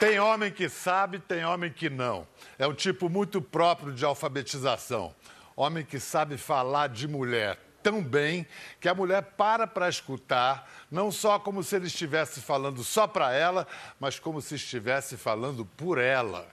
Tem homem que sabe, tem homem que não. É um tipo muito próprio de alfabetização. Homem que sabe falar de mulher tão bem que a mulher para para escutar, não só como se ele estivesse falando só para ela, mas como se estivesse falando por ela.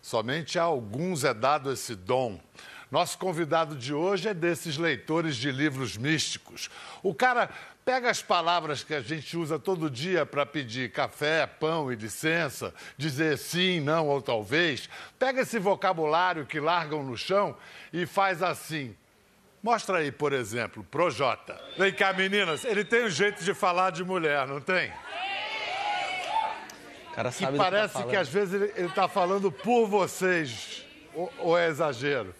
Somente a alguns é dado esse dom. Nosso convidado de hoje é desses leitores de livros místicos. O cara pega as palavras que a gente usa todo dia para pedir café, pão e licença, dizer sim, não ou talvez, pega esse vocabulário que largam no chão e faz assim. Mostra aí, por exemplo, Projota. Vem cá, meninas, ele tem um jeito de falar de mulher, não tem? O cara sabe e do parece tá que às vezes ele está falando por vocês, ou, ou é exagero?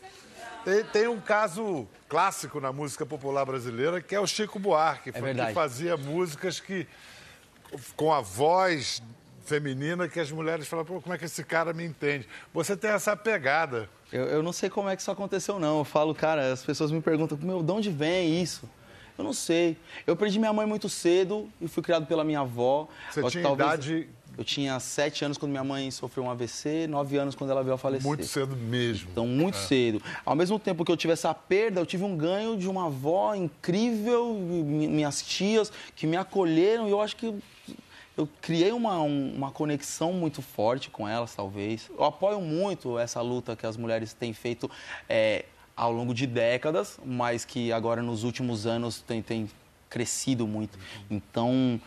Tem, tem, um caso clássico na música popular brasileira que é o Chico Buarque, é que fazia músicas que com a voz feminina que as mulheres falam, Pô, como é que esse cara me entende? Você tem essa pegada. Eu, eu, não sei como é que isso aconteceu, não. Eu falo, cara, as pessoas me perguntam, meu, de onde vem isso? Eu não sei. Eu perdi minha mãe muito cedo e fui criado pela minha avó. Você tinha talvez... idade eu tinha sete anos quando minha mãe sofreu um AVC, nove anos quando ela veio a falecer. Muito cedo mesmo. Então, muito é. cedo. Ao mesmo tempo que eu tive essa perda, eu tive um ganho de uma avó incrível, minhas tias que me acolheram e eu acho que eu criei uma, uma conexão muito forte com elas, talvez. Eu apoio muito essa luta que as mulheres têm feito é, ao longo de décadas, mas que agora nos últimos anos tem, tem crescido muito. Então,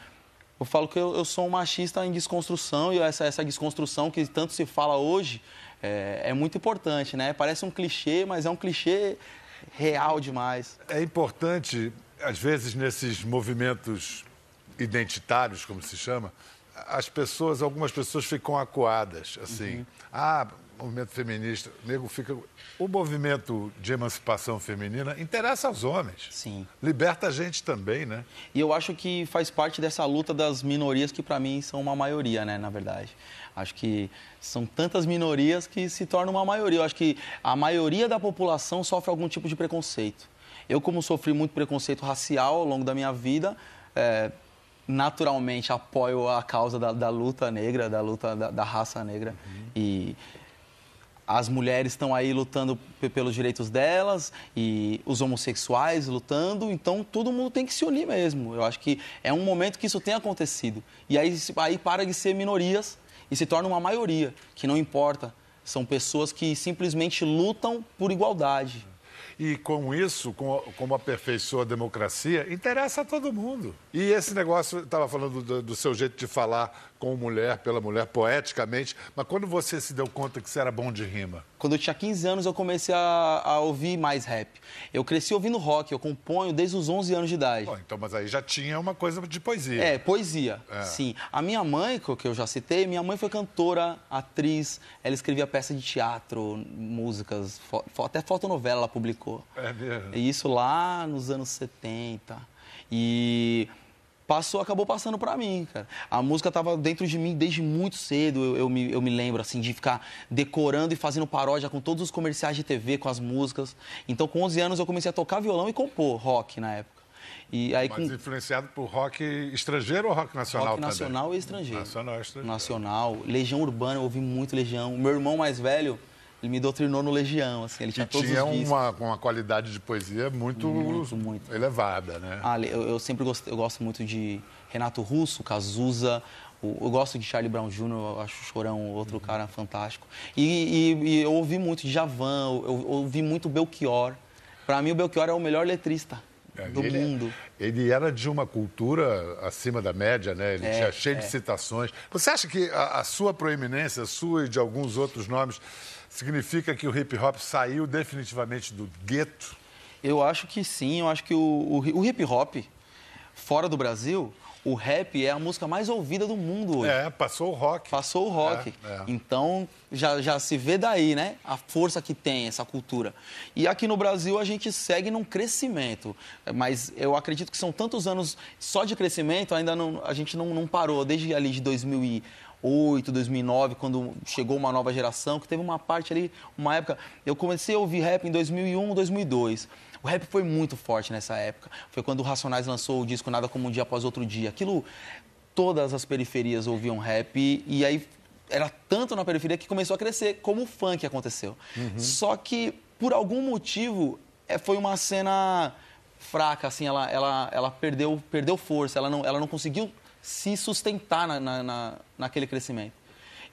eu falo que eu, eu, sou um machista em desconstrução e essa, essa desconstrução que tanto se fala hoje é, é, muito importante, né? Parece um clichê, mas é um clichê real demais. É importante, às vezes, nesses movimentos identitários, como se chama, as pessoas, algumas pessoas ficam acuadas, assim. Uhum. Ah, movimento feminista, nego fica. O movimento de emancipação feminina interessa aos homens. Sim. Liberta a gente também, né? E eu acho que faz parte dessa luta das minorias que, para mim, são uma maioria, né, na verdade. Acho que são tantas minorias que se tornam uma maioria. Eu acho que a maioria da população sofre algum tipo de preconceito. Eu, como sofri muito preconceito racial ao longo da minha vida, é, naturalmente apoio a causa da, da, luta negra, da luta da, da raça negra. Uhum. E as mulheres estão aí lutando pelos direitos delas e os homossexuais lutando, então todo mundo tem que se unir mesmo. Eu acho que é um momento que isso tem acontecido. E aí, aí para de ser minorias e se torna uma maioria, que não importa. São pessoas que simplesmente lutam por igualdade. E com isso, com, como aperfeiçoa a democracia, interessa a todo mundo. E esse negócio, estava falando do, do, seu jeito de falar com mulher, pela mulher, poeticamente, mas quando você se deu conta que você era bom de rima? Quando eu tinha 15 anos, eu comecei a, a ouvir mais rap. Eu cresci ouvindo rock, eu componho desde os 11 anos de idade. Bom, então, mas aí já tinha uma coisa de poesia. É, poesia, é. sim. A minha mãe, que eu já citei, minha mãe foi cantora, atriz, ela escrevia peça de teatro, músicas, até fotonovela ela publicou. É mesmo? E isso lá nos anos 70. E passou, acabou passando para mim, cara. A música estava dentro de mim desde muito cedo. Eu, eu, me, eu me lembro, assim, de ficar decorando e fazendo paródia com todos os comerciais de TV, com as músicas. Então, com 11 anos, eu comecei a tocar violão e compor rock na época. E aí, Mas com... influenciado por rock estrangeiro ou rock nacional rock nacional e estrangeiro. Nacional e estrangeiro. Nacional. Legião Urbana, eu ouvi muito Legião. Meu irmão mais velho ele me doutrinou no Legião, assim, ele tinha e todos tinha os discos. uma, uma qualidade de poesia muito, muito, muito. elevada, né? Ah, eu, eu sempre gosto, eu gosto muito de Renato Russo, Cazuza, eu gosto de Charlie Brown Jr., eu acho o Chorão outro uhum. cara fantástico. E, e, e, eu ouvi muito de Javan, eu, eu ouvi muito Belchior. Para mim, o Belchior é o melhor letrista é, do ele, mundo. Ele era de uma cultura acima da média, né? Ele é, tinha cheio é. de citações. Você acha que a, a sua proeminência, a sua e de alguns outros nomes, Significa que o hip hop saiu definitivamente do gueto? Eu acho que sim. Eu acho que o, o, o hip hop, fora do Brasil, o rap é a música mais ouvida do mundo hoje. É, passou o rock. Passou o rock. É, é. Então, já, já se vê daí, né? A força que tem essa cultura. E aqui no Brasil a gente segue num crescimento. Mas eu acredito que são tantos anos só de crescimento, ainda não, a gente não, não parou. Desde ali de 2000 e 2008, 2009, quando chegou uma nova geração, que teve uma parte ali, uma época. Eu comecei a ouvir rap em 2001, 2002. O rap foi muito forte nessa época. Foi quando o Racionais lançou o disco Nada Como Um Dia Após Outro Dia. Aquilo, todas as periferias ouviam rap e aí era tanto na periferia que começou a crescer, como o funk aconteceu. Uhum. Só que, por algum motivo, é, foi uma cena fraca, assim, ela, ela, ela perdeu, perdeu força, ela não, ela não conseguiu se sustentar na, na, na, naquele crescimento.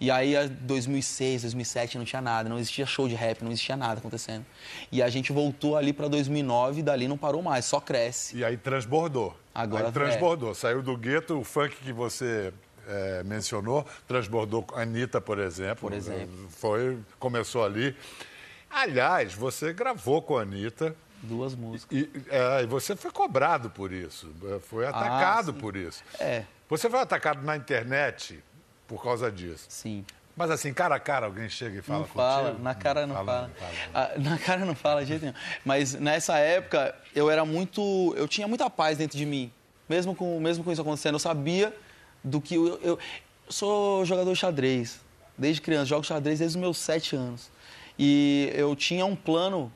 E aí, 2006, 2007, não tinha nada, não existia show de rap, não existia nada acontecendo. E a gente voltou ali para 2009 e dali não parou mais, só cresce. E aí transbordou. Agora aí transbordou. É. Saiu do gueto, o funk que você é, mencionou, transbordou a Anitta, por exemplo. Por exemplo. Foi, começou ali. Aliás, você gravou com a Anitta. Duas músicas. E, é, você foi cobrado por isso, foi atacado ah, por isso. É. Você foi atacado na internet por causa disso. Sim. Mas assim, cara a cara, alguém chega e fala Não fala, contigo? na cara não, não fala. fala. Ah, na cara não fala de jeito nenhum. Mas nessa época, eu era muito... Eu tinha muita paz dentro de mim. Mesmo com, mesmo com isso acontecendo, eu sabia do que... Eu, eu sou jogador de xadrez. Desde criança, jogo xadrez desde os meus sete anos. E eu tinha um plano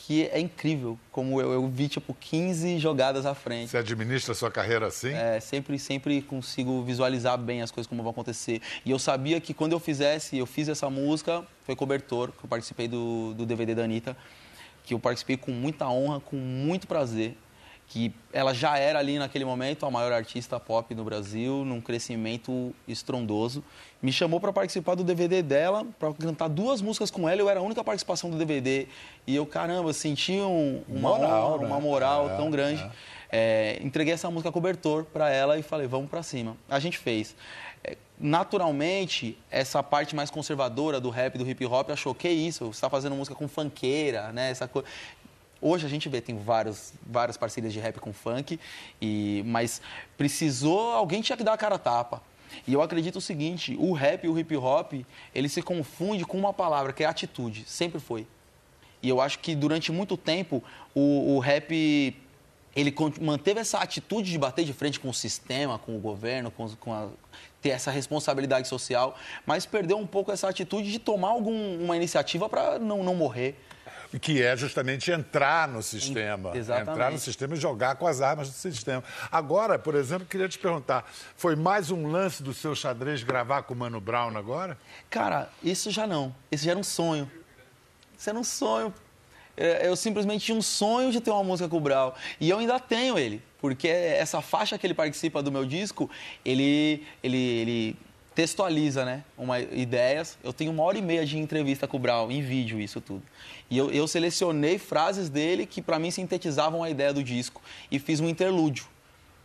que é incrível, como eu, eu, vi, tipo, 15 jogadas à frente. Você administra a sua carreira assim? É, sempre, sempre consigo visualizar bem as coisas como vão acontecer. E eu sabia que quando eu fizesse, eu fiz essa música, foi cobertor, que eu participei do, do DVD da Anitta, que eu participei com muita honra, com muito prazer que ela já era ali naquele momento a maior artista pop do Brasil, num crescimento estrondoso. Me chamou para participar do DVD dela, para cantar duas músicas com ela. Eu era a única participação do DVD. E eu, caramba, senti um, uma moral, honra, né? uma moral é, tão grande. É. É, entreguei essa música cobertor para ela e falei, vamos para cima. A gente fez. É, naturalmente, essa parte mais conservadora do rap, do hip hop, achou que isso, você está fazendo música com funkeira, né? Essa coisa. Hoje a gente vê, tem vários, várias parcerias de rap com funk, e, mas precisou, alguém tinha que dar a cara a tapa. E eu acredito o seguinte, o rap e o hip hop, ele se confunde com uma palavra, que é atitude, sempre foi. E eu acho que durante muito tempo o, o rap ele manteve essa atitude de bater de frente com o sistema, com o governo, com, com a, ter essa responsabilidade social, mas perdeu um pouco essa atitude de tomar alguma iniciativa para não, não morrer que é justamente entrar no sistema. Exatamente. Entrar no sistema e jogar com as armas do sistema. Agora, por exemplo, queria te perguntar, foi mais um lance do seu xadrez gravar com o Mano Brown agora? Cara, isso já não. Isso já era um sonho. Isso era um sonho. É, eu simplesmente tinha um sonho de ter uma música com o Brown. E eu ainda tenho ele. Porque essa faixa que ele participa do meu disco, ele, ele, ele textualiza, né? Uma, ideias. Eu tenho uma hora e meia de entrevista com o Brown, em vídeo, isso tudo. E eu, eu selecionei frases dele que, para mim, sintetizavam a ideia do disco. E fiz um interlúdio.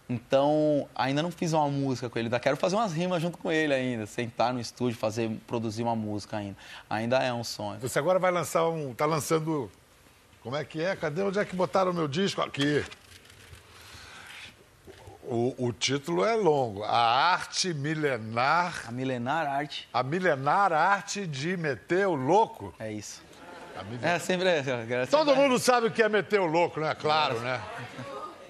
Então, ainda não fiz uma música com ele, ainda quero fazer umas rimas junto com ele ainda, sentar no estúdio, fazer, produzir uma música ainda. Ainda é um sonho. Você agora vai lançar um. tá lançando. Como é que é? Cadê onde é que botaram o meu disco? Aqui. O, o, título é longo. A arte milenar. A milenar arte. A milenar arte de meter o louco. É isso. É, sempre é. Todo mundo sabe o que é meter o louco, né? Claro, né?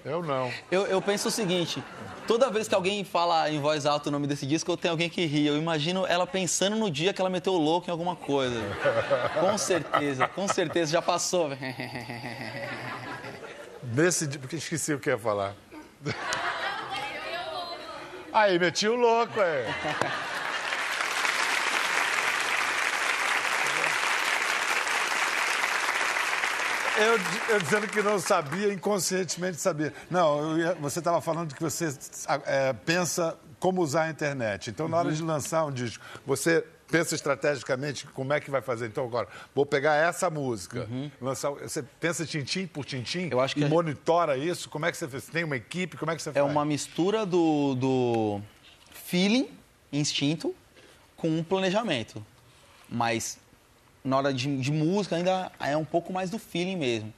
Eu não. Eu, eu penso o seguinte: toda vez que alguém fala em voz alta o nome desse disco, eu tenho alguém que ri. Eu imagino ela pensando no dia que ela meteu o louco em alguma coisa. com certeza, com certeza, já passou. Nesse dia, porque esqueci o que ia falar. Aí, meti o louco, é. Eu, eu, dizendo que não sabia, inconscientemente sabia. Não, ia, você estava falando que você é, pensa como usar a internet. Então, na hora de lançar um disco, você pensa estrategicamente como é que vai fazer. Então, agora, vou pegar essa música, uhum. lançar. Você pensa tintim por tintim Eu acho que e monitora isso? Como é que você fez? Tem uma equipe? Como é que você é faz? É uma mistura do, do feeling, instinto, com um planejamento. Mas na hora de, de, música ainda é um pouco mais do feeling mesmo.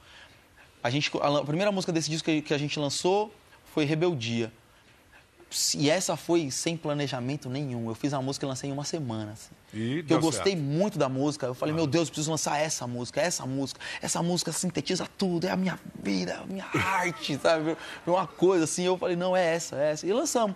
A, gente, a, primeira música desse disco que a gente lançou foi Rebeldia. E essa foi sem planejamento nenhum. Eu fiz a música e lancei em uma semana. Assim. E eu gostei certo. muito da música. Eu falei, ah. meu Deus, eu preciso lançar essa música, essa música. Essa música sintetiza tudo, é a minha vida, é a minha arte, sabe? Uma coisa assim. Eu falei, não, é essa, é essa. E lançamos.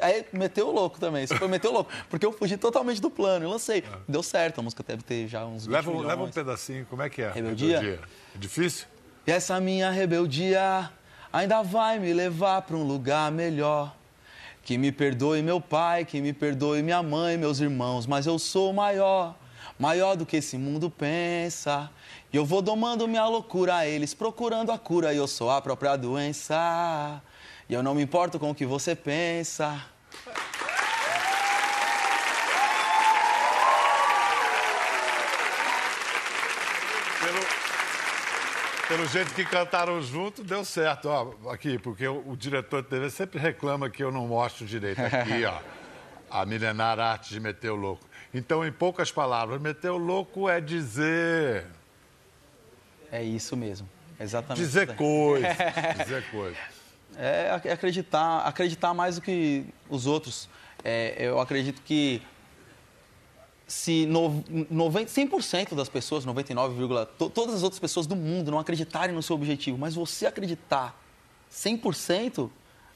Aí meteu o louco também, isso foi meteu o louco. Porque eu fugi totalmente do plano e lancei. Ah. Deu certo, a música deve ter já uns 20 leva, leva um pedacinho, como é que é? Rebeldia? rebeldia. É difícil? E essa minha rebeldia ainda vai me levar para um lugar melhor. Que me perdoe meu pai, que me perdoe minha mãe, meus irmãos, mas eu sou maior, maior do que esse mundo pensa. E eu vou domando minha loucura a eles, procurando a cura, e eu sou a própria doença. E eu não me importo com o que você pensa. Pelo jeito que cantaram junto, deu certo. Ó, aqui, porque o, o, diretor de TV sempre reclama que eu não mostro direito. Aqui, ó. A milenar arte de meter o louco. Então, em poucas palavras, meter o louco é dizer. É isso mesmo. Exatamente. Dizer coisas. dizer coisas. É acreditar, acreditar mais do que os outros. É, eu acredito que se no, 90, 100% das pessoas, 99, to, todas as outras pessoas do mundo não acreditarem no seu objetivo, mas você acreditar 100%,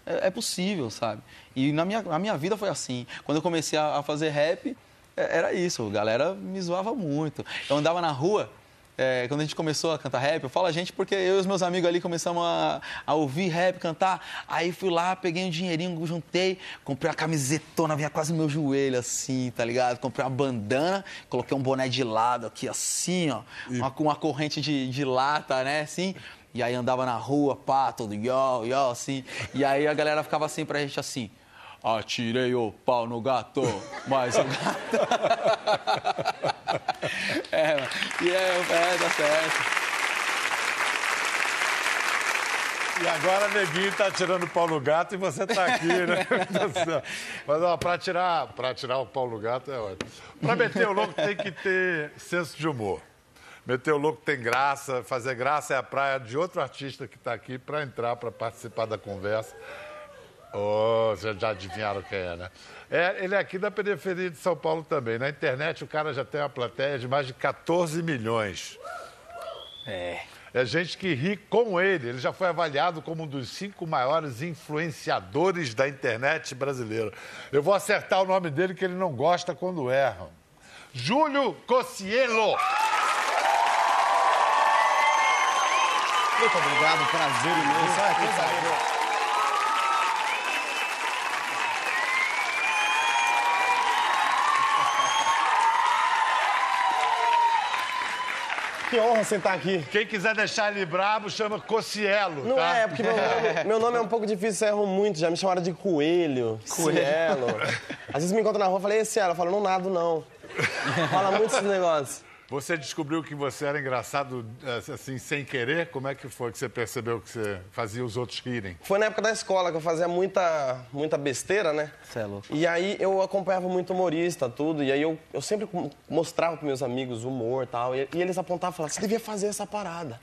é, é possível, sabe? E na minha, na minha vida foi assim. Quando eu comecei a, a fazer rap, é, era isso, a galera me zoava muito. Eu andava na rua, é, quando a gente começou a cantar rap, eu falo a gente porque eu e os meus amigos ali começamos a, a ouvir rap, cantar. Aí fui lá, peguei um dinheirinho, juntei, comprei uma camisetona, vinha quase no meu joelho, assim, tá ligado? Comprei uma bandana, coloquei um boné de lado aqui, assim, ó, e... uma, uma corrente de, de lata, né, assim. E aí andava na rua, pá, todo yo, yo, assim. E aí a galera ficava assim pra gente, assim. Atirei o pau no gato, mas o gato. é, e é, é, dá certo. E agora neguinho tá tirando o pau no gato e você tá aqui, né? Mas ó, pra tirar, pra tirar o pau no gato é ótimo. Pra meter o louco tem que ter senso de humor. Meter o louco tem graça, fazer graça é a praia de outro artista que está aqui para entrar, para participar da conversa. Oh, vocês já adivinharam quem é, né? É, ele é aqui da periferia de São Paulo também. Na internet o cara já tem uma plateia de mais de 14 milhões. É. É gente que ri com ele. Ele já foi avaliado como um dos cinco maiores influenciadores da internet brasileira. Eu vou acertar o nome dele que ele não gosta quando erram. Júlio Cocielo. Muito obrigado, prazer imenso. É, Que honra sentar aqui. Quem quiser deixar ele brabo, chama Cocielo. Não tá? é, porque meu nome, meu nome, é um pouco difícil, eu erro muito. Já me chamaram de Coelho, Cielo. Às vezes me encontram na rua e falei, Cielo, eu falo, não nado não. Fala muito esses negócios. Você descobriu que você era engraçado eh, assim, sem querer? Como é que foi que você percebeu que você fazia os outros rirem? Foi na época da escola que eu fazia muita, muita besteira, né? Você é louco. E aí eu acompanhava muito humorista, tudo. E aí eu, eu sempre mostrava para meus amigos o humor e tal. E, e eles apontavam e falavam: você devia fazer essa parada.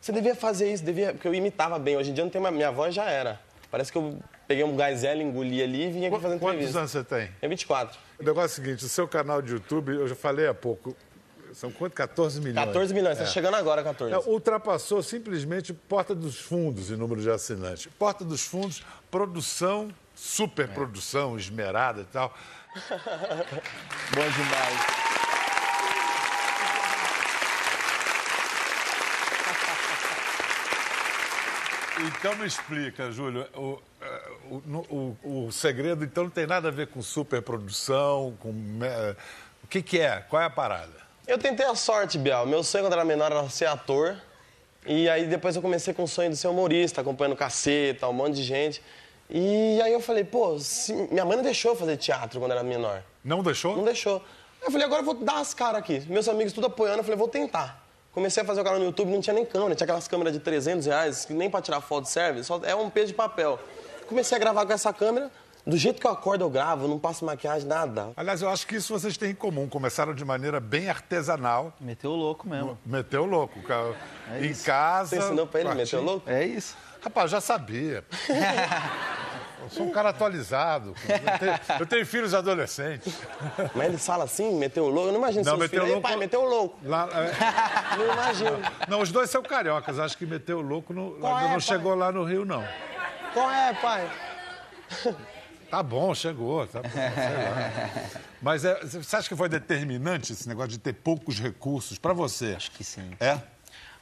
Você devia fazer isso, devia. Porque eu imitava bem. Hoje em dia não tem mais. Minha voz já era. Parece que eu peguei um gazelle, engoli ali e vim aqui fazendo entrevista. Quantos anos você tem? É 24. O negócio é o seguinte: o seu canal de YouTube, eu já falei há pouco, são quanto? 14 milhões. 14 milhões, está é. chegando agora 14. É, ultrapassou simplesmente Porta dos Fundos em número de assinantes. Porta dos Fundos, produção, superprodução, esmerada e tal. Bom demais. Então me explica, Júlio, o, é, o, o, o, segredo então não tem nada a ver com superprodução, com. É, o que, que é? Qual é a parada? Eu tentei a sorte, Biel. Meu sonho quando era menor era ser ator. E aí depois eu comecei com o sonho de ser humorista, acompanhando caceta, um monte de gente. E aí eu falei, pô, minha mãe não deixou eu fazer teatro quando era menor. Não deixou? Não deixou. Aí eu falei, agora eu vou dar as caras aqui. Meus amigos tudo apoiando, eu falei, vou tentar. Comecei a fazer o canal no YouTube, não tinha nem câmera, tinha aquelas câmeras de 300 reais, que nem pra tirar foto serve, só é um peso de papel. Comecei a gravar com essa câmera, do jeito que eu acordo, eu gravo, não passo maquiagem, nada. Aliás, eu acho que isso vocês têm em comum. Começaram de maneira bem artesanal. Meteu o louco mesmo. Meteu o louco. É em isso. casa. Você ensinou pra ele meter o louco? É isso. Rapaz, já sabia. Eu sou um cara atualizado. Eu tenho, eu tenho, filhos adolescentes. Mas ele fala assim, meteu o louco? Eu não imagino não, seus filhos. Louco... pai, meteu o louco. Lá, é... Não imagino. Não, os dois são cariocas. Acho que meteu o louco no... é, não pai? chegou lá no Rio, não. Qual é, pai? Tá bom, chegou, tá bom, sei lá. Mas é, você acha que foi determinante esse negócio de ter poucos recursos para você? Acho que sim. É?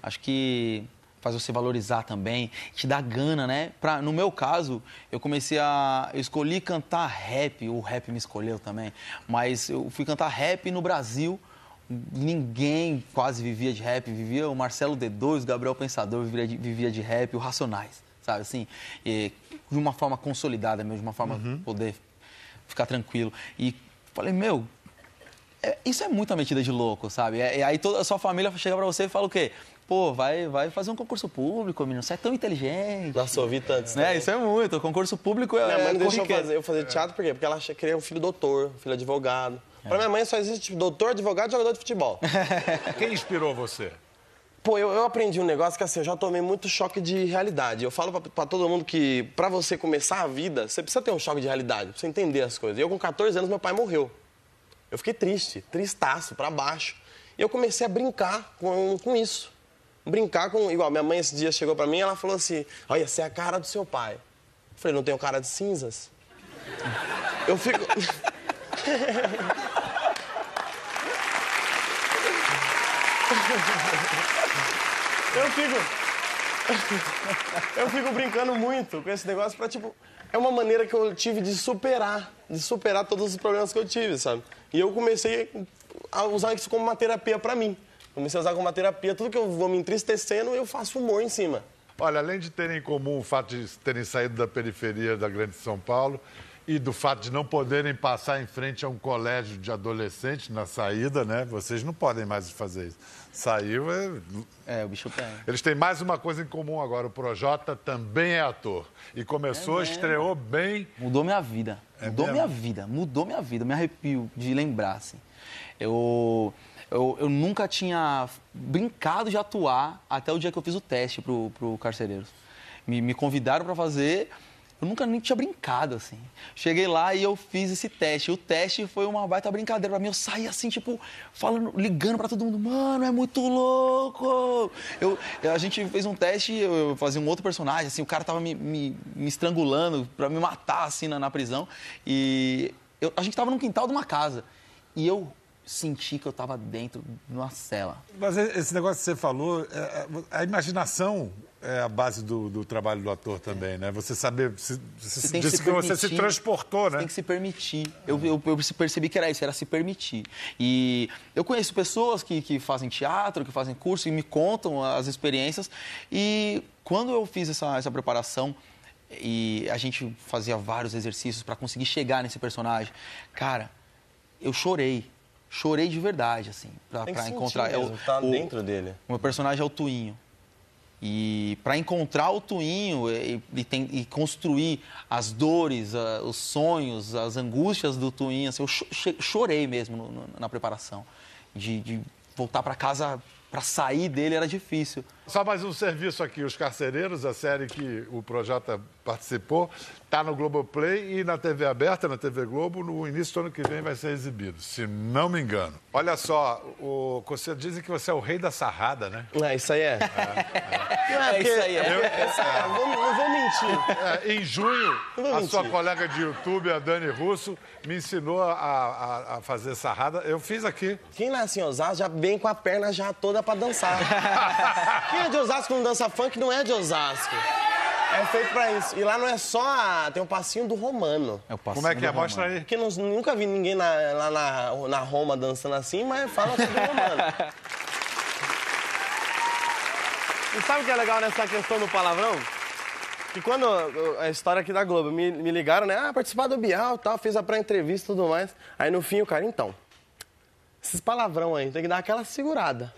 Acho que faz você valorizar também, te dá gana, né? Pra, no meu caso, eu comecei a. Eu escolhi cantar rap, o rap me escolheu também, mas eu fui cantar rap no Brasil. Ninguém quase vivia de rap, vivia o Marcelo D2, o Gabriel Pensador vivia de, vivia de rap, o Racionais, sabe assim? E, de uma forma consolidada mesmo, de uma forma uhum. poder ficar tranquilo. E falei, meu, é, isso é muita metida de louco, sabe? E, aí toda a sua família chega pra você e fala o quê? Pô, vai, vai fazer um concurso público, menino. Você é tão inteligente. Nossa, ouvi tanto. Né? Isso é muito. O concurso público é. Minha mãe não deixou eu fazer, eu fazer teatro por quê? Porque ela queria um filho doutor, um filho advogado. É. Pra minha mãe só existe tipo, doutor, advogado e jogador de futebol. Quem inspirou você? Pô, eu, eu, aprendi um negócio que assim, eu já tomei muito choque de realidade. Eu falo pra todo mundo que pra você começar a vida, você precisa ter um choque de realidade, você entender as coisas. Eu, com 14 anos, meu pai morreu. Eu fiquei triste, tristaço, pra baixo. E eu comecei a brincar com, com isso. Brincar com. Igual, minha mãe esse dia chegou pra mim ela falou assim: Olha, você é a cara do seu pai. Eu falei: Não tenho cara de cinzas? Eu fico. Eu fico. Eu fico brincando muito com esse negócio pra, tipo. É uma maneira que eu tive de superar, de superar todos os problemas que eu tive, sabe? E eu comecei a usar isso como uma terapia pra mim. Comecei a usar como uma terapia. Tudo que eu vou me entristecendo, eu faço humor em cima. Olha, além de terem em comum o fato de terem saído da periferia da Grande São Paulo e do fato de não poderem passar em frente a um colégio de adolescentes na saída, né? Vocês não podem mais fazer isso. Saiu é. É, o bicho tem. Eles têm mais uma coisa em comum agora. O Projota também é ator. E começou, é estreou bem. Mudou minha vida. É mudou mesmo? minha vida. Mudou minha vida. Me arrepio de lembrar, assim. Eu, eu, eu nunca tinha brincado de atuar até o dia que eu fiz o teste pro, pro Carcereiros. Me, me convidaram para fazer eu nunca nem tinha brincado, assim. Cheguei lá e eu fiz esse teste. O teste foi uma baita brincadeira pra mim. Eu saí assim, tipo, falando, ligando pra todo mundo, mano, é muito louco! Eu, a gente fez um teste, eu fazia um outro personagem, assim, o cara tava me, me, me estrangulando pra me matar, assim, na, na prisão. E eu, a gente tava num quintal de uma casa. E eu senti que eu estava dentro de uma cela. Mas esse negócio que você falou, é, é, a imaginação é a base do, do trabalho do ator também, né? Você saber, se, você tem disse que, que você se transportou, né? Tem que se permitir. Eu, eu, eu, percebi que era isso, era se permitir. E eu conheço pessoas que, que fazem teatro, que fazem curso e me contam as experiências. E quando eu fiz essa, essa preparação, e a gente fazia vários exercícios para conseguir chegar nesse personagem, cara, eu chorei chorei de verdade, assim, pra, pra encontrar. Mesmo, é o, tá o, dentro dele. O meu personagem é o Tuinho. E para encontrar o Tuinho e, e, tem, e construir as dores, uh, os sonhos, as angústias do Tuinho, assim, eu chorei mesmo no, no, na preparação. De, de voltar para casa para sair dele era difícil. Só mais um serviço aqui, Os Carcereiros, a série que o Projota participou, está no Globoplay e na TV aberta, na TV Globo, no início do ano que vem vai ser exibido, se não me engano. Olha só, o, você dizem que você é o rei da sarrada, né? É, isso aí é. é, é. Não é, isso aí é. Eu, é, não, não vou mentir. É, em junho, a mentir. sua colega de YouTube, a Dani Russo, me ensinou a, a, a fazer sarrada. Eu fiz aqui. Quem nasce em Osasco já vem com a perna já toda para dançar. Quem é de Osasco não dança funk não é de Osasco. É feito pra isso. E lá não é só. A... Tem o um passinho do romano. É o passinho Como é que é? Mostra aí. Porque não, nunca vi ninguém na, lá na, na Roma dançando assim, mas fala sobre o romano. E sabe o que é legal nessa questão do palavrão? Que quando a história aqui da Globo me, me ligaram, né? Ah, participar do Bial tal, fiz a pré-entrevista e tudo mais. Aí no fim o cara, então, esses palavrão aí, tem que dar aquela segurada.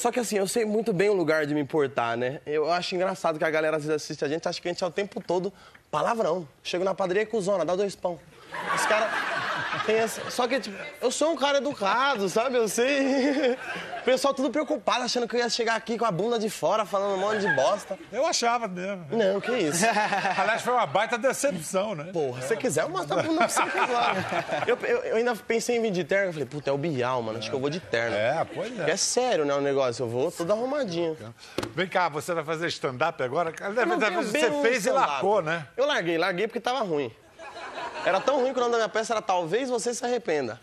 Só que assim, eu sei muito bem o lugar de me importar, né? Eu acho engraçado que a galera às vezes assiste a gente, acha que a gente é o tempo todo palavrão. Chego na padaria com zona, dá dois pão. Os caras essa... Só que, tipo, eu sou um cara educado, sabe? Eu sei. O pessoal tudo preocupado, achando que eu ia chegar aqui com a bunda de fora, falando um monte de bosta. Eu achava mesmo. Não, que isso. Aliás, foi uma baita decepção, né? Porra, se você quiser, eu mostro a bunda pra você lá. Eu, eu, eu, ainda pensei em vir de terno. Eu falei, puta, é o Bial, mano. Acho que eu vou de terno. É, pois é. Porque é sério, né, o negócio. Eu vou todo arrumadinho. Vem cá, você vai fazer stand-up agora? Você fez e largou, né? Eu larguei, larguei porque tava ruim. Era tão ruim que o nome da minha peça era Talvez Você Se Arrependa.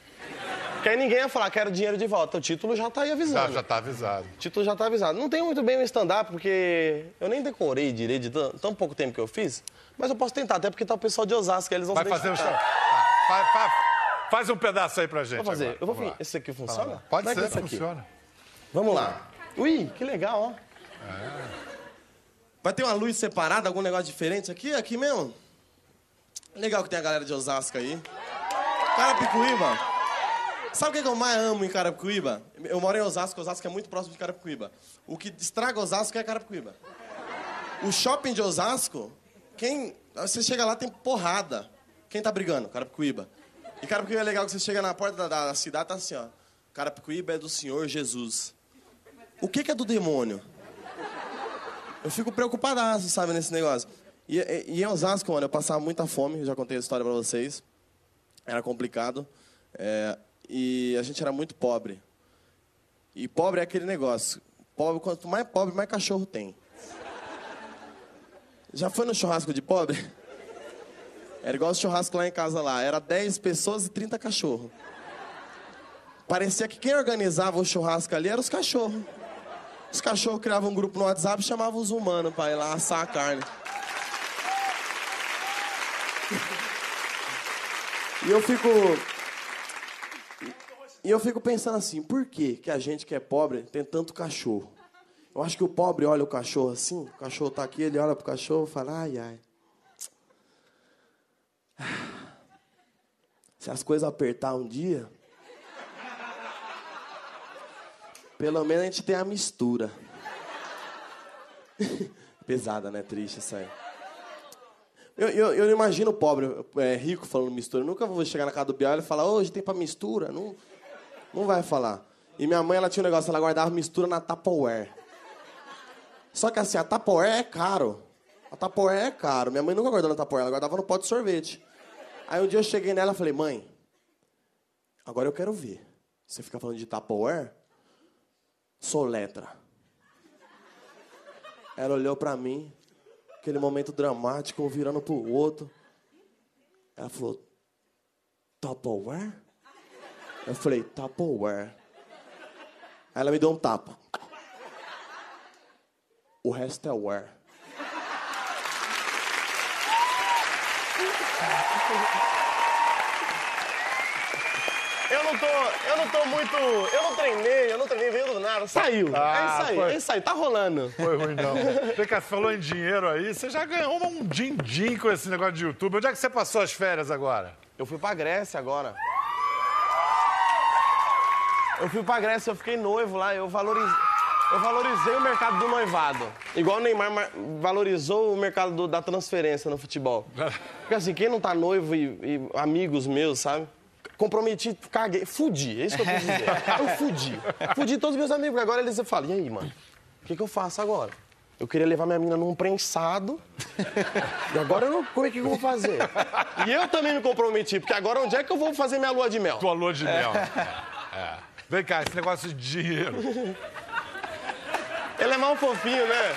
Porque aí ninguém ia falar, quero dinheiro de volta. O título já tá aí avisando. Já, já tá avisado. O título já tá avisado. Não tenho muito bem o stand-up, porque eu nem decorei direito de tão, tão pouco tempo que eu fiz. Mas eu posso tentar, até porque tá o pessoal de Osasco, eles vão Vai se fazer o show. Ah, faz, um pedaço aí pra gente. Vou fazer. agora. Eu vou Vamos. Esse aqui funciona? Pode Como é que ser, é esse aqui? funciona. Vamos lá. Ui, que legal, ó. Vai ter uma luz separada, algum negócio diferente aqui? Aqui mesmo? Legal que tem a galera de Osasco aí. Carapicuíba. Sabe o que que eu mais amo em Carapicuíba? Eu moro em Osasco, Osasco é muito próximo de Carapicuíba. O que estraga Osasco é Carapicuíba. O shopping de Osasco, quem. Você chega lá, tem porrada. Quem tá brigando? Carapicuíba. E Carapicuíba é legal que você chega na porta da, da cidade, tá assim, ó. Carapicuíba é do Senhor Jesus. O que, que é do demônio? Eu fico preocupadaço, sabe, nesse negócio. E, e, e em Osasco, mano, eu passava muita fome, eu já contei a história pra vocês. Era complicado. É, e a gente era muito pobre. E pobre é aquele negócio. Pobre, quanto mais pobre, mais cachorro tem. Já foi no churrasco de pobre? Era igual o churrasco lá em casa lá. Era 10 pessoas e 30 cachorros. Parecia que quem organizava o churrasco ali eram os cachorros. Os cachorros criavam um grupo no WhatsApp e chamavam os humanos para ir lá assar a carne. E eu fico. E eu fico pensando assim, por que, que a gente que é pobre tem tanto cachorro? Eu acho que o pobre olha o cachorro assim, o cachorro tá aqui, ele olha pro cachorro e fala, ai, ai. Se as coisas apertar um dia, pelo menos a gente tem a mistura. Pesada, né? Triste isso aí. Eu, eu, eu imagino o pobre, é, rico falando mistura. Eu nunca vou chegar na casa do Bial e falar, hoje tem pra mistura. Não, não vai falar. E minha mãe, ela tinha um negócio, ela guardava mistura na Tupperware. Só que assim, a Tupperware é caro. A Tupperware é caro. Minha mãe nunca guardou na Tupperware, ela guardava no pote de sorvete. Aí um dia eu cheguei nela e falei, mãe, agora eu quero ver. Você fica falando de Tupperware? Soletra. Ela olhou pra mim, aquele momento dramático, um virando pro outro. Ela falou, Tupperware? Eu falei, Tupperware. Aí ela me deu um tapa. O resto é wear. Eu não tô, eu não tô muito, eu não treinei, eu não treinei, veio do nada, saiu. Ah, é isso aí, foi. é isso aí, tá rolando. Foi ruim, não. Vem cá, você falou em dinheiro aí, você já ganhou um din-din com esse negócio de YouTube. Onde é que você passou as férias agora? Eu fui pra Grécia agora. Eu fui pra Grécia, eu fiquei noivo lá, eu valorizei, eu valorizei o mercado do noivado. Igual o Neymar mar- valorizou o mercado do- da transferência no futebol. Porque assim, quem não tá noivo e, e amigos meus, sabe? Comprometi, caguei, fudi, é isso que eu quis dizer. Eu fudi. Fudi todos os meus amigos, porque agora eles falam, e aí, mano, o que, que eu faço agora? Eu queria levar minha mina num prensado. E agora eu não. Como é que eu vou fazer? E eu também me comprometi, porque agora onde é que eu vou fazer minha lua de mel? Tua lua de mel. É. Vem cá, esse negócio de dinheiro. Ele é mal fofinho, né?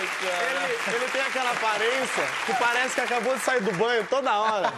Ele, ele tem aquela aparência que parece que acabou de sair do banho toda hora.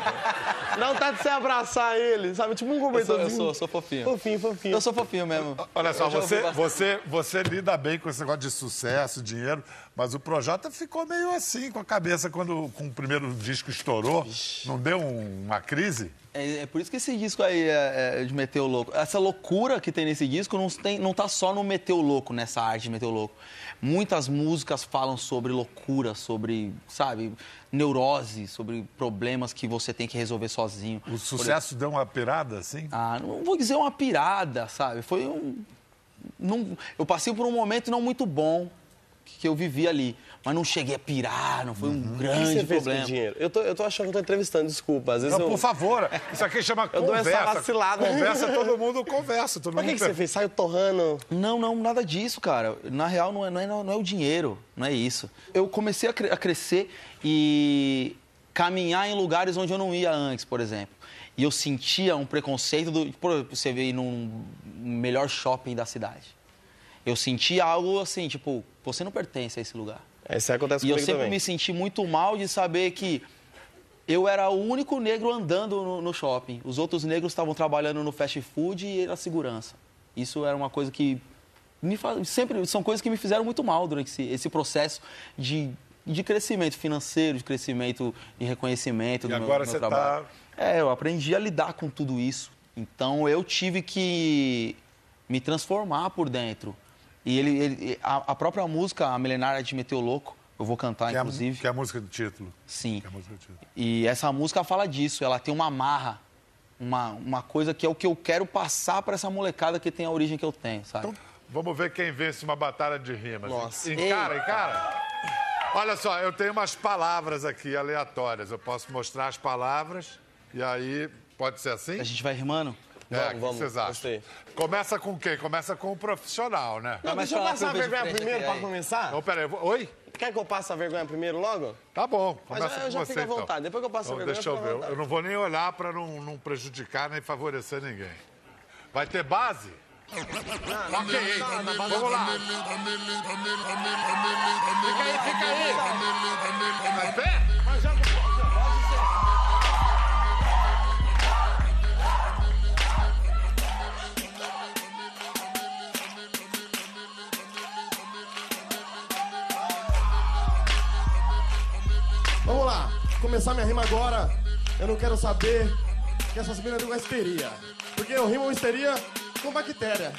Dá vontade de você abraçar ele, sabe? Tipo um Eu sou, cobertorzinho. eu sou, eu sou fofinho. Fofinho, fofinho. Eu sou fofinho mesmo. Olha só, você, você, você lida bem com esse negócio de sucesso, dinheiro, mas o Projota ficou meio assim com a cabeça quando com o primeiro disco estourou. Não deu um- uma crise? É, é por isso que esse disco aí é, é de meter o louco. Essa loucura que tem nesse disco não, tem, não tá só no meter o louco, nessa arte de meter o louco. Muitas músicas falam sobre loucura, sobre, sabe, neurose, sobre problemas que você tem que resolver sozinho. O sucesso deu uma pirada, assim? Ah, não vou dizer uma pirada, sabe? Foi um. Não, eu passei por um momento não muito bom que, que eu vivi ali. Mas não cheguei a pirar, não foi um O que grande você fez com problema. dinheiro? Eu tô, eu tô achando que eu tô entrevistando, desculpa. Às vezes Não, eu... por favor, isso aqui chama Eu dou essa conversa. vacilada. Conversa, todo mundo conversa. Todo Mas o que, mundo que você fez? Saiu torrando. Não, não, nada disso, cara. Na real, não é, não é, não é o dinheiro, não é isso. Eu comecei a, cre- a crescer e caminhar em lugares onde eu não ia antes, por exemplo. E eu sentia um preconceito do. Por você ver num melhor shopping da cidade. Eu sentia algo assim, tipo, você não pertence a esse lugar. Isso acontece E eu sempre também. me senti muito mal de saber que eu era o único negro andando no, no shopping. Os outros negros estavam trabalhando no fast food e na segurança. Isso era uma coisa que me faz, sempre são coisas que me fizeram muito mal durante esse, esse processo de, de crescimento financeiro, de crescimento e reconhecimento E do meu, agora do você meu tá trabalho. É, eu aprendi a lidar com tudo isso. Então eu tive que me transformar por dentro. E ele, ele- a, a própria música, a Milenária de Meteu Louco, eu vou cantar, Que é, a, inclusive. que é a música do título. Sim. Que é a música do título. E essa música fala disso, ela tem uma marra, uma, uma coisa que é o que eu quero passar para essa molecada que tem a origem que eu tenho, sabe? Então, vamos ver quem vence uma batalha de rimas. Nossa. Encara, encara. Olha só, eu tenho umas palavras aqui aleatórias. Eu posso mostrar as palavras e aí pode ser assim? A gente vai rimando? É, Vamos, que vamos, vocês acham? gostei. Começa com quem? Começa com o profissional, né? Não, mas deixa eu passar a eu vergonha primeiro aí. começar. Então, peraí. eu vou- Oi? Quer que eu passe a vergonha primeiro logo? Tá bom, Mas começa eu com já você fico à então. vontade. Depois que eu passo a Então, vergonha, deixa eu ver. vontade. Eu não vou nem olhar para não, não prejudicar nem favorecer ninguém. Vai ter base? ok, vamos lá. Fica aí, fica aí. Vai pé? Vamos lá, começar minha rima agora. Eu não quero saber que essas minas não histeria. Porque eu rimo histeria com bactéria.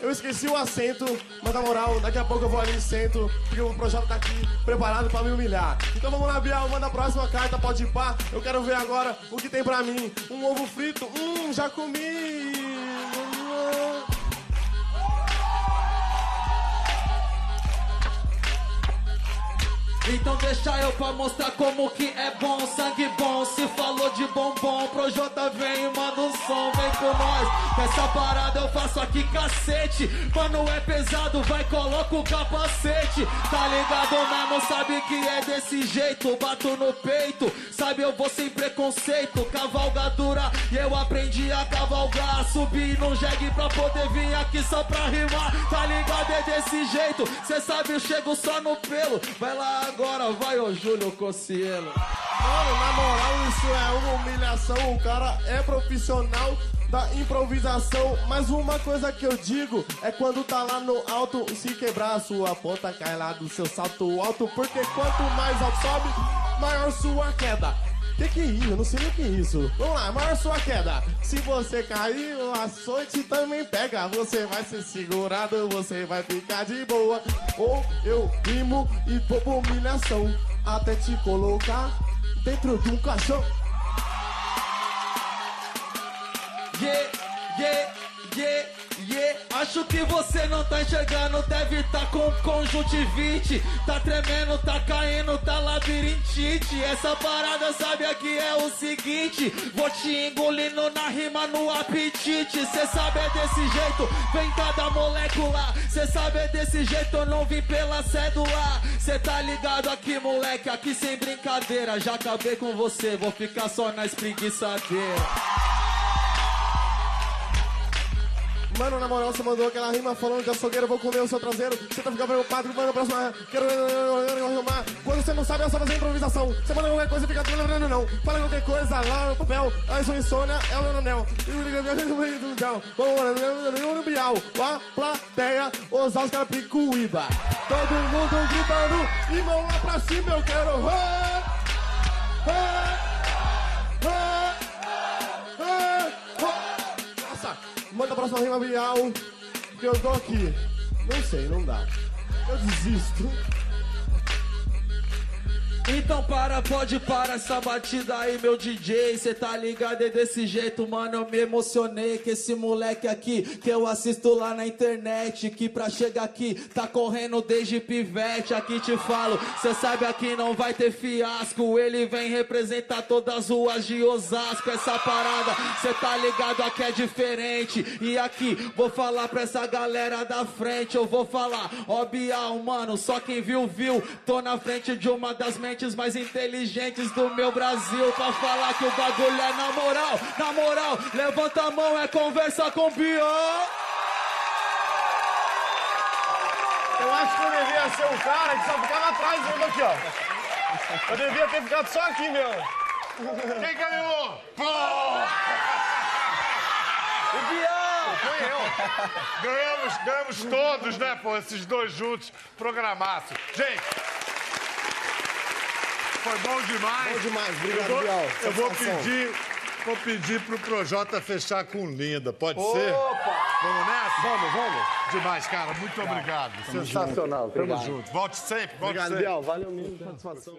Eu esqueci o acento, mas na moral, daqui a pouco eu vou ali e sento, porque o projeto tá aqui preparado pra me humilhar. Então vamos lá, Bial, manda a próxima carta, pode ir pá. Eu quero ver agora o que tem pra mim. Um ovo frito, hum, já comi. Então deixa eu pra mostrar como que é bom, sangue bom. Se falou de bombom, pro J vem e manda um som, vem com nós. Essa parada eu faço aqui cacete. Mano, é pesado, vai, coloca o capacete. Tá ligado, mano? Sabe que é desse jeito. Bato no peito, sabe, eu vou sem preconceito. Cavalgadura, e eu aprendi a cavalgar. Subir num jegue pra poder vir aqui só pra rimar. Tá ligado? É desse jeito. Cê sabe, eu chego só no pelo. Vai lá agora, vai, ô Júlio Cossielo. Mano, na moral, isso é uma humilhação. O cara é profissional da improvisação. Mas uma coisa que eu digo é quando tá lá no alto, se quebrar a sua ponta, cai lá do seu salto alto. Porque quanto mais alto sobe, maior sua queda. Que que é isso? Eu não sei nem o que é isso. Vamos lá, maior sua queda. Se você cair, o açoite também pega. Você vai ser segurado, você vai ficar de boa. Ou eu rimo e vou humilhação. Até te colocar dentro de um caixão. Yeah, yeah, yeah, yeah. Acho que você não tá enxergando, deve tá com conjuntivite. Tá tremendo, tá caindo, tá labirintite. Essa parada sabe aqui é o seguinte: vou te engolindo na rima no apetite. Cê sabe é desse jeito, vem cada molécula. Cê sabe é desse jeito, eu não vim pela cédula. Cê tá ligado aqui, moleque, aqui sem brincadeira. Já acabei com você, vou ficar só na espreguiçadeira. Mano, na moral, você mandou aquela rima falando de açougueiro, vou comer o seu traseiro. Você tá ficando preocupado, mano, próxima. Quero arrumar. Quando você não sabe, é só fazer improvisação. Você manda qualquer coisa e fica lembrando, não. Fala qualquer coisa lá no papel. A sua insônia é o anel. Vamos no Bial. A plateia, Osasco Picuíba. Todo mundo gritando e mão lá pra cima, eu quero. Ah, ah, ah, manda a próxima rima Bial. Que eu tô aqui. Não sei, não dá. Eu desisto. Então para, pode parar essa batida aí, meu DJ. Cê tá ligado? É desse jeito, mano. Eu me emocionei com esse moleque aqui que eu assisto lá na internet. Que pra chegar aqui tá correndo desde pivete. Aqui te falo, cê sabe aqui não vai ter fiasco. Ele vem representar todas as ruas de Osasco. Essa parada, cê tá ligado? Aqui é diferente. E aqui vou falar pra essa galera da frente. Eu vou falar, ó Bial, mano. Só quem viu, viu. Tô na frente de uma das mentes mais inteligentes do meu Brasil. Pra falar que o bagulho é na moral. Na moral, levanta a mão, é conversa com o Bial. Eu acho que eu devia ser um cara que só ficava atrás mesmo aqui, ó. Eu devia ter ficado só aqui, meu. Quem ganhou? Pô! O Bião! Foi eu. Ganhamos, ganhamos todos, né, pô? Esses dois juntos, programaço. Gente, foi bom demais. Bom demais. Obrigado, eu vou, Bial. Eu vou pedir, vou pedir pro Projota fechar com Linda. Pode ser? Vamos nessa? Vamos, vamos. Demais, cara. Muito obrigado. Sensacional. Tamo junto. Volte sempre, volte Obrigado, sempre. Bial. Valeu mesmo. Satisfação.